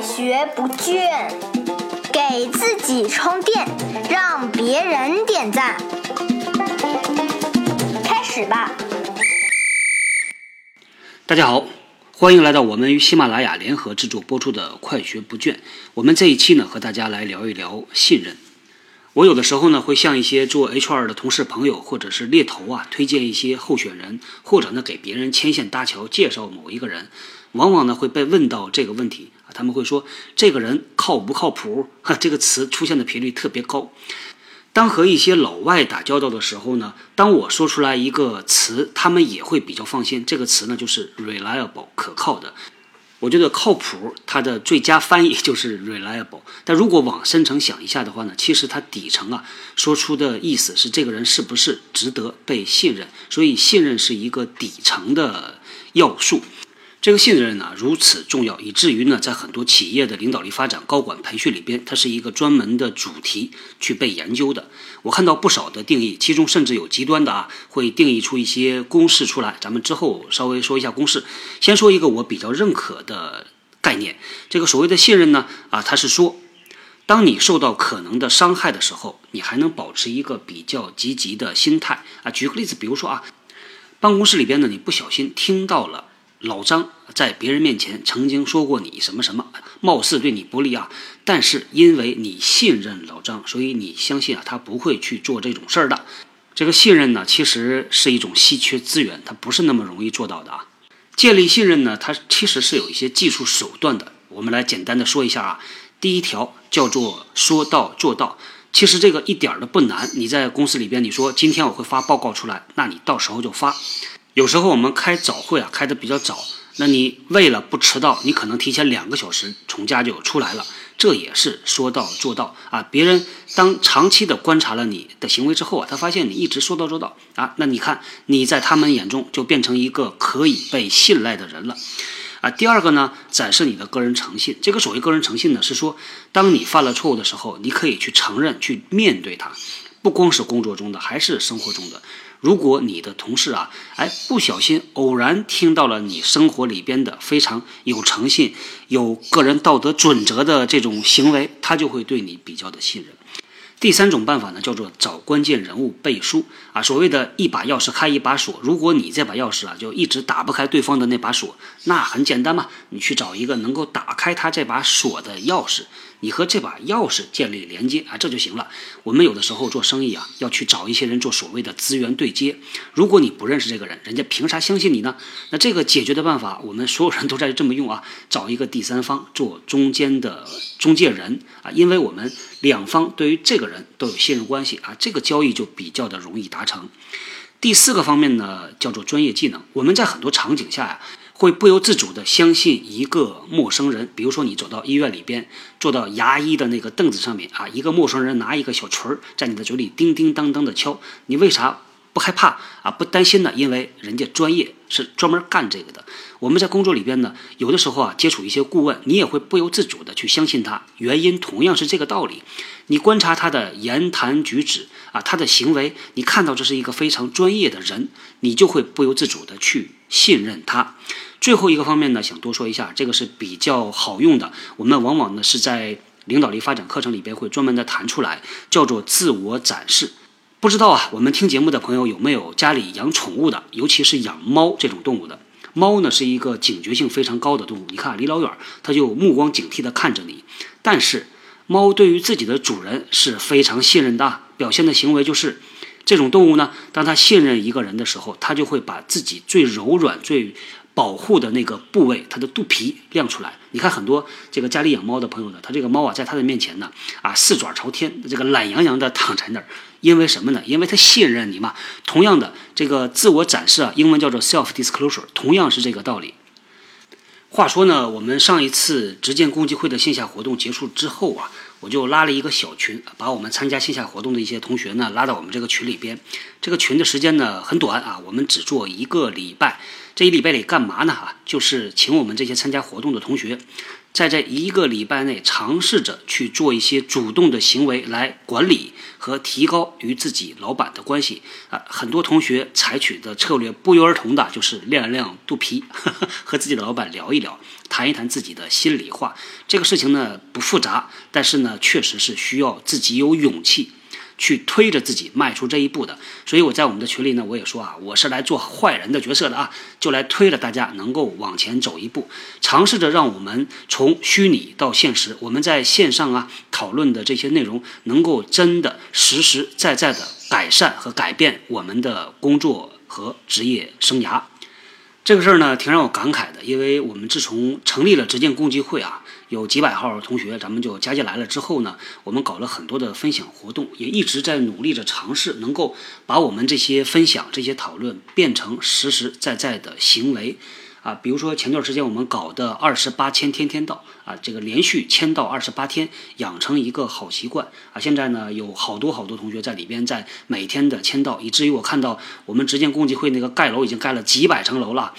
学不倦，给自己充电，让别人点赞。开始吧！大家好，欢迎来到我们与喜马拉雅联合制作播出的《快学不倦》。我们这一期呢，和大家来聊一聊信任。我有的时候呢，会向一些做 HR 的同事朋友或者是猎头啊，推荐一些候选人，或者呢给别人牵线搭桥，介绍某一个人，往往呢会被问到这个问题啊，他们会说这个人靠不靠谱？哈，这个词出现的频率特别高。当和一些老外打交道的时候呢，当我说出来一个词，他们也会比较放心。这个词呢就是 reliable，可靠的。我觉得靠谱，它的最佳翻译就是 reliable。但如果往深层想一下的话呢，其实它底层啊说出的意思是这个人是不是值得被信任。所以信任是一个底层的要素。这个信任呢如此重要，以至于呢在很多企业的领导力发展、高管培训里边，它是一个专门的主题去被研究的。我看到不少的定义，其中甚至有极端的啊，会定义出一些公式出来。咱们之后稍微说一下公式。先说一个我比较认可的概念，这个所谓的信任呢啊，它是说，当你受到可能的伤害的时候，你还能保持一个比较积极的心态啊。举个例子，比如说啊，办公室里边呢，你不小心听到了。老张在别人面前曾经说过你什么什么，貌似对你不利啊，但是因为你信任老张，所以你相信啊，他不会去做这种事儿的。这个信任呢，其实是一种稀缺资源，它不是那么容易做到的啊。建立信任呢，它其实是有一些技术手段的。我们来简单的说一下啊。第一条叫做说到做到，其实这个一点儿都不难。你在公司里边，你说今天我会发报告出来，那你到时候就发。有时候我们开早会啊，开的比较早，那你为了不迟到，你可能提前两个小时从家就出来了，这也是说到做到啊。别人当长期的观察了你的行为之后啊，他发现你一直说到做到啊，那你看你在他们眼中就变成一个可以被信赖的人了啊。第二个呢，展示你的个人诚信。这个所谓个人诚信呢，是说当你犯了错误的时候，你可以去承认、去面对它，不光是工作中的，还是生活中的。如果你的同事啊，哎，不小心偶然听到了你生活里边的非常有诚信、有个人道德准则的这种行为，他就会对你比较的信任。第三种办法呢，叫做找关键人物背书啊。所谓的一把钥匙开一把锁，如果你这把钥匙啊就一直打不开对方的那把锁，那很简单嘛，你去找一个能够打开他这把锁的钥匙，你和这把钥匙建立连接啊，这就行了。我们有的时候做生意啊，要去找一些人做所谓的资源对接。如果你不认识这个人，人家凭啥相信你呢？那这个解决的办法，我们所有人都在这么用啊，找一个第三方做中间的中介人啊，因为我们两方对于这个。人都有信任关系啊，这个交易就比较的容易达成。第四个方面呢，叫做专业技能。我们在很多场景下呀，会不由自主的相信一个陌生人。比如说，你走到医院里边，坐到牙医的那个凳子上面啊，一个陌生人拿一个小锤儿在你的嘴里叮叮当当的敲，你为啥？不害怕啊，不担心呢，因为人家专业是专门干这个的。我们在工作里边呢，有的时候啊，接触一些顾问，你也会不由自主的去相信他。原因同样是这个道理。你观察他的言谈举止啊，他的行为，你看到这是一个非常专业的人，你就会不由自主的去信任他。最后一个方面呢，想多说一下，这个是比较好用的。我们往往呢是在领导力发展课程里边会专门的谈出来，叫做自我展示。不知道啊，我们听节目的朋友有没有家里养宠物的，尤其是养猫这种动物的？猫呢是一个警觉性非常高的动物，你看离老远它就目光警惕地看着你。但是猫对于自己的主人是非常信任的，表现的行为就是，这种动物呢，当它信任一个人的时候，它就会把自己最柔软、最 保护的那个部位，它的肚皮亮出来。你看很多这个家里养猫的朋友呢，他这个猫啊，在他的面前呢，啊四爪朝天，这个懒洋洋的躺在那儿。因为什么呢？因为他信任你嘛。同样的，这个自我展示啊，英文叫做 self disclosure，同样是这个道理。话说呢，我们上一次直建共济会的线下活动结束之后啊，我就拉了一个小群，把我们参加线下活动的一些同学呢拉到我们这个群里边。这个群的时间呢很短啊，我们只做一个礼拜。这一礼拜里干嘛呢？哈，就是请我们这些参加活动的同学。在这一个礼拜内，尝试着去做一些主动的行为来管理和提高与自己老板的关系啊。很多同学采取的策略不约而同的就是亮一亮肚皮呵呵，和自己的老板聊一聊，谈一谈自己的心里话。这个事情呢不复杂，但是呢确实是需要自己有勇气。去推着自己迈出这一步的，所以我在我们的群里呢，我也说啊，我是来做坏人的角色的啊，就来推着大家能够往前走一步，尝试着让我们从虚拟到现实，我们在线上啊讨论的这些内容，能够真的实实在在的改善和改变我们的工作和职业生涯。这个事儿呢，挺让我感慨的，因为我们自从成立了直见共济会啊。有几百号同学，咱们就加进来了。之后呢，我们搞了很多的分享活动，也一直在努力着尝试，能够把我们这些分享、这些讨论变成实实在在的行为啊。比如说前段时间我们搞的二十八千天天到啊，这个连续签到二十八天，养成一个好习惯啊。现在呢，有好多好多同学在里边在每天的签到，以至于我看到我们直建共济会那个盖楼已经盖了几百层楼了。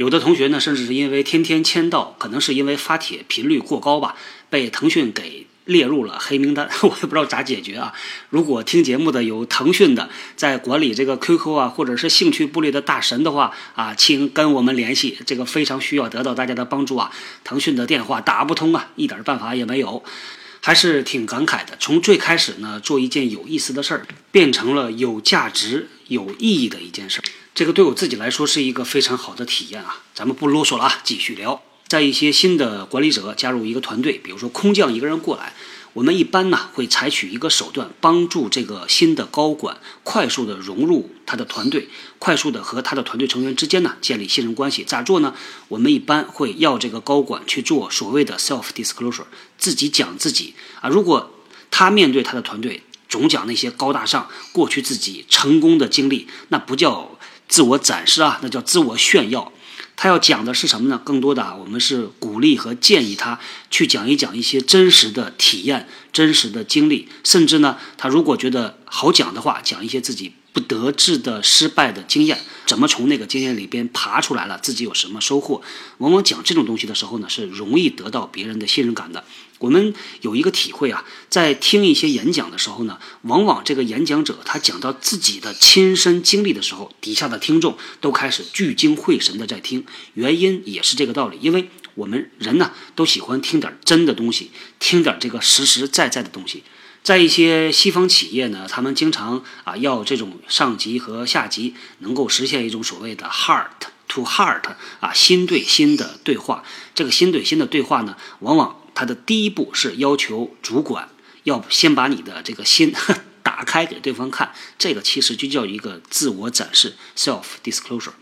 有的同学呢，甚至是因为天天签到，可能是因为发帖频率过高吧，被腾讯给列入了黑名单。我也不知道咋解决啊。如果听节目的有腾讯的在管理这个 QQ 啊，或者是兴趣部里的大神的话啊，请跟我们联系，这个非常需要得到大家的帮助啊。腾讯的电话打不通啊，一点办法也没有，还是挺感慨的。从最开始呢，做一件有意思的事儿，变成了有价值、有意义的一件事儿。这个对我自己来说是一个非常好的体验啊！咱们不啰嗦了啊，继续聊。在一些新的管理者加入一个团队，比如说空降一个人过来，我们一般呢会采取一个手段，帮助这个新的高管快速的融入他的团队，快速的和他的团队成员之间呢建立信任关系。咋做呢？我们一般会要这个高管去做所谓的 self disclosure，自己讲自己啊。如果他面对他的团队总讲那些高大上过去自己成功的经历，那不叫。自我展示啊，那叫自我炫耀。他要讲的是什么呢？更多的啊，我们是鼓励和建议他去讲一讲一些真实的体验、真实的经历，甚至呢，他如果觉得好讲的话，讲一些自己不得志的失败的经验，怎么从那个经验里边爬出来了，自己有什么收获。往往讲这种东西的时候呢，是容易得到别人的信任感的。我们有一个体会啊，在听一些演讲的时候呢，往往这个演讲者他讲到自己的亲身经历的时候，底下的听众都开始聚精会神的在听。原因也是这个道理，因为我们人呢都喜欢听点真的东西，听点这个实实在在的东西。在一些西方企业呢，他们经常啊要这种上级和下级能够实现一种所谓的 heart to heart 啊心对心的对话。这个心对心的对话呢，往往。他的第一步是要求主管要先把你的这个心 打开给对方看，这个其实就叫一个自我展示 （self disclosure）。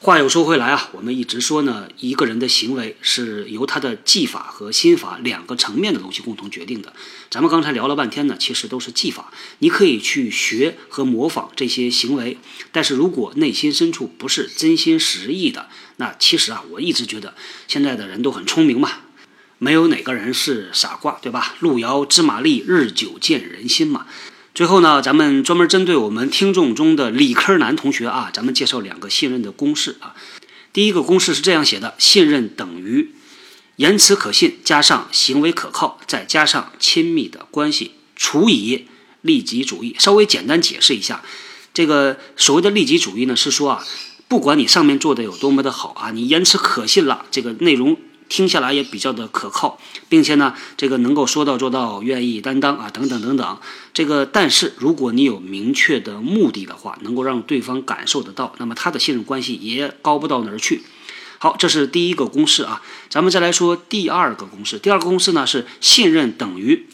话又说回来啊，我们一直说呢，一个人的行为是由他的技法和心法两个层面的东西共同决定的。咱们刚才聊了半天呢，其实都是技法，你可以去学和模仿这些行为，但是如果内心深处不是真心实意的，那其实啊，我一直觉得现在的人都很聪明嘛。没有哪个人是傻瓜，对吧？路遥知马力，日久见人心嘛。最后呢，咱们专门针对我们听众中的理科男同学啊，咱们介绍两个信任的公式啊。第一个公式是这样写的：信任等于言辞可信加上行为可靠，再加上亲密的关系除以利己主义。稍微简单解释一下，这个所谓的利己主义呢，是说啊，不管你上面做的有多么的好啊，你言辞可信了，这个内容。听下来也比较的可靠，并且呢，这个能够说到做到，愿意担当啊，等等等等。这个，但是如果你有明确的目的的话，能够让对方感受得到，那么他的信任关系也高不到哪儿去。好，这是第一个公式啊。咱们再来说第二个公式。第二个公式呢是信任等于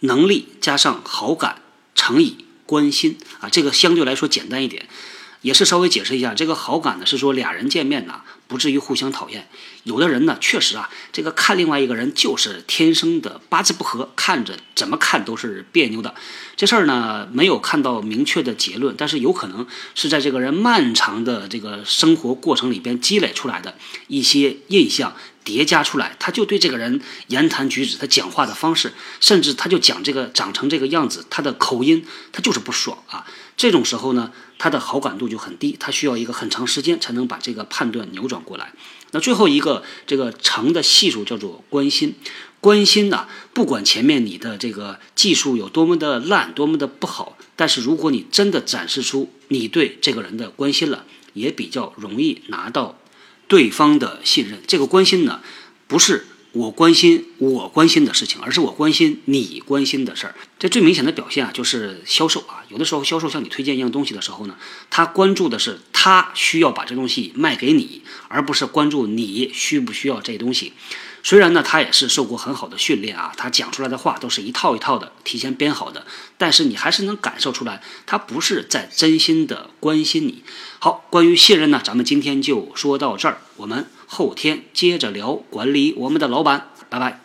能力加上好感乘以关心啊。这个相对来说简单一点。也是稍微解释一下，这个好感呢，是说俩人见面呢，不至于互相讨厌。有的人呢，确实啊，这个看另外一个人就是天生的八字不合，看着怎么看都是别扭的。这事儿呢，没有看到明确的结论，但是有可能是在这个人漫长的这个生活过程里边积累出来的一些印象叠加出来，他就对这个人言谈举止、他讲话的方式，甚至他就讲这个长成这个样子，他的口音，他就是不爽啊。这种时候呢，他的好感度就很低，他需要一个很长时间才能把这个判断扭转过来。那最后一个这个成的系数叫做关心，关心呢，不管前面你的这个技术有多么的烂，多么的不好，但是如果你真的展示出你对这个人的关心了，也比较容易拿到对方的信任。这个关心呢，不是。我关心我关心的事情，而是我关心你关心的事儿。这最明显的表现啊，就是销售啊。有的时候销售向你推荐一样东西的时候呢，他关注的是他需要把这东西卖给你，而不是关注你需不需要这东西。虽然呢，他也是受过很好的训练啊，他讲出来的话都是一套一套的提前编好的，但是你还是能感受出来，他不是在真心的关心你。好，关于信任呢，咱们今天就说到这儿，我们。后天接着聊管理我们的老板，拜拜。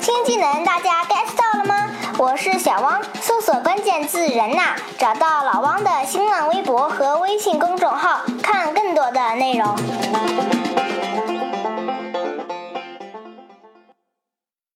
新技能大家 get 到了吗？我是小汪，搜索关键字“人呐”，找到老汪的新浪微博和微信公众号，看更多的内容。